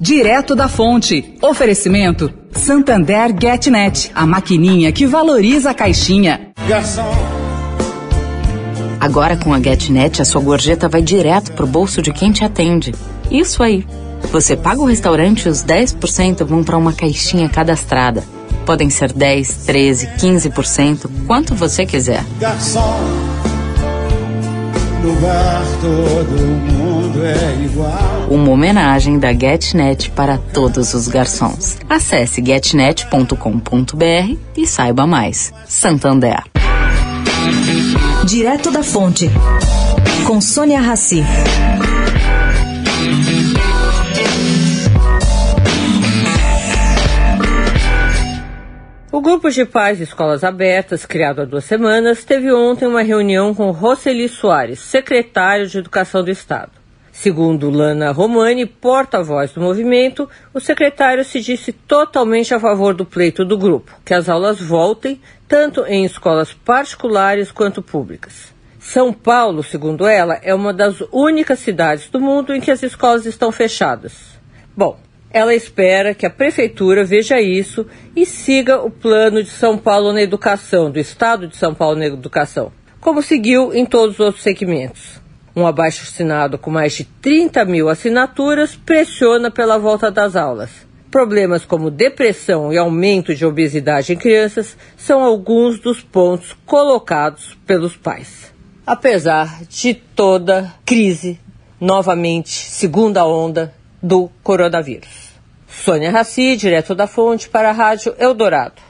Direto da fonte. Oferecimento Santander GetNet, a maquininha que valoriza a caixinha. Garçom. Agora com a GetNet, a sua gorjeta vai direto pro bolso de quem te atende. Isso aí. Você paga o restaurante e os 10% vão para uma caixinha cadastrada. Podem ser 10, 13, 15%, quanto você quiser. Garçom, no bar todo mundo é igual. Uma homenagem da GetNet para todos os garçons. Acesse getnet.com.br e saiba mais. Santander. Direto da Fonte, com Sônia Rassi. O grupo de pais de escolas abertas, criado há duas semanas, teve ontem uma reunião com Roseli Soares, secretário de Educação do Estado. Segundo Lana Romani, porta-voz do movimento, o secretário se disse totalmente a favor do pleito do grupo, que as aulas voltem tanto em escolas particulares quanto públicas. São Paulo, segundo ela, é uma das únicas cidades do mundo em que as escolas estão fechadas. Bom, ela espera que a prefeitura veja isso e siga o plano de São Paulo na educação, do Estado de São Paulo na educação, como seguiu em todos os outros segmentos. Um abaixo assinado com mais de 30 mil assinaturas pressiona pela volta das aulas. Problemas como depressão e aumento de obesidade em crianças são alguns dos pontos colocados pelos pais. Apesar de toda crise, novamente, segunda onda, do coronavírus. Sônia Raci, direto da Fonte, para a Rádio Eldorado.